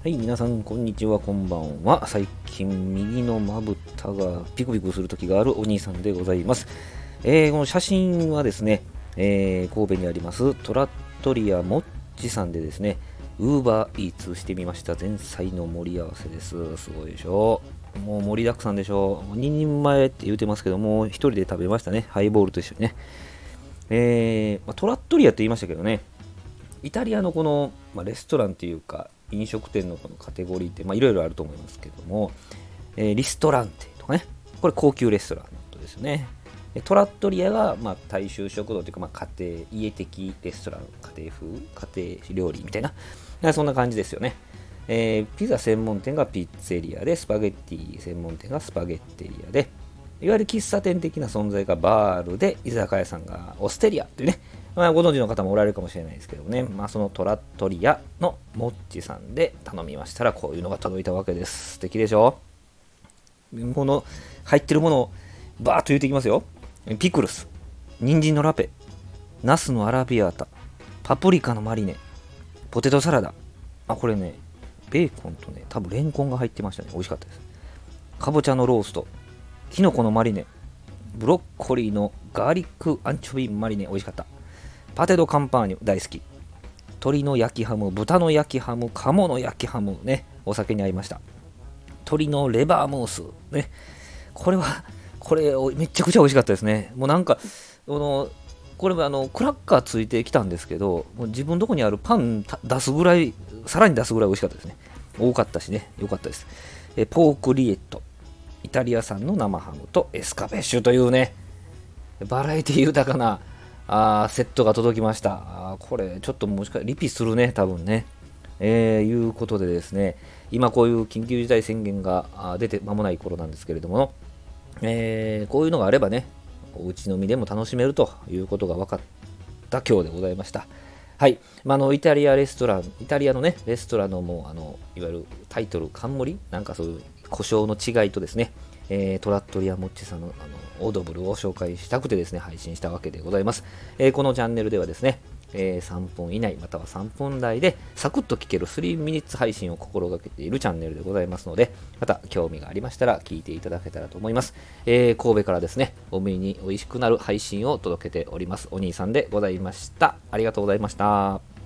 はい、皆さん、こんにちは、こんばんは。最近、右のまぶたがピクピクする時があるお兄さんでございます。えー、この写真はですね、えー、神戸にありますトラットリアモッチさんでですね、ウーバーイーツしてみました。前菜の盛り合わせです。すごいでしょうもう盛りだくさんでしょう2人前って言うてますけども、1人で食べましたね。ハイボールと一緒にね。えー、ま、トラットリアって言いましたけどね、イタリアのこの、まあ、レストランっていうか、飲食店のこのカテゴリーっていろいろあると思いますけども、えー、リストランテとかね、これ高級レストランのことですよね。トラットリアが、まあ、大衆食堂というか、まあ、家庭、家的レストラン、家庭風、家庭料理みたいな、そんな感じですよね。えー、ピザ専門店がピッツェリアで、スパゲッティ専門店がスパゲッテリアで、いわゆる喫茶店的な存在がバールで、居酒屋さんがオステリアというね、まあ、ご存知の方もおられるかもしれないですけどね、まあ、そのトラットリアのモッチさんで頼みましたら、こういうのが届いたわけです。素敵でしょ？この入ってるものをバーッと言っていきますよ。ピクルス、人参のラペ、ナスのアラビアータ、パプリカのマリネ、ポテトサラダ。あ、これね、ベーコンとね、多分レンコンが入ってましたね。美味しかったです。かぼちゃのロースト、きのこのマリネ、ブロッコリーのガーリックアンチョビマリネ、美味しかった。パテドカンパーニュ大好き。鶏の焼きハム豚の焼きハム鴨の焼きハムねお酒に合いました。鶏のレバームースね。これはこれめちゃくちゃ美味しかったですね。もうなんかこのこれはあのクラッカーついてきたんですけどもう自分のとこにあるパン出すぐらいさらに出すぐらい美味しかったですね。多かったしね。良かったです。えポークリエット。イタリア産の生ハムとエスカベッシュというね。バラエティ豊かなあセットが届きました。あこれ、ちょっともしかリピするね、多分ね。えー、いうことでですね、今こういう緊急事態宣言が出て間もない頃なんですけれども、えー、こういうのがあればね、おうち飲みでも楽しめるということが分かった今日でございました。はい。まあ、の、イタリアレストラン、イタリアのね、レストランのもう、あの、いわゆるタイトル、冠？なんかそういう故障の違いとですね、えー、トラットリアモッチさんのあのオードブルを紹介したくてですね、配信したわけでございます。えー、このチャンネルではですね、えー、3分以内または3分台でサクッと聞ける3ミニッツ配信を心がけているチャンネルでございますので、また興味がありましたら聞いていただけたらと思います。えー、神戸からですね、お目に美味しくなる配信を届けております。お兄さんでございました。ありがとうございました。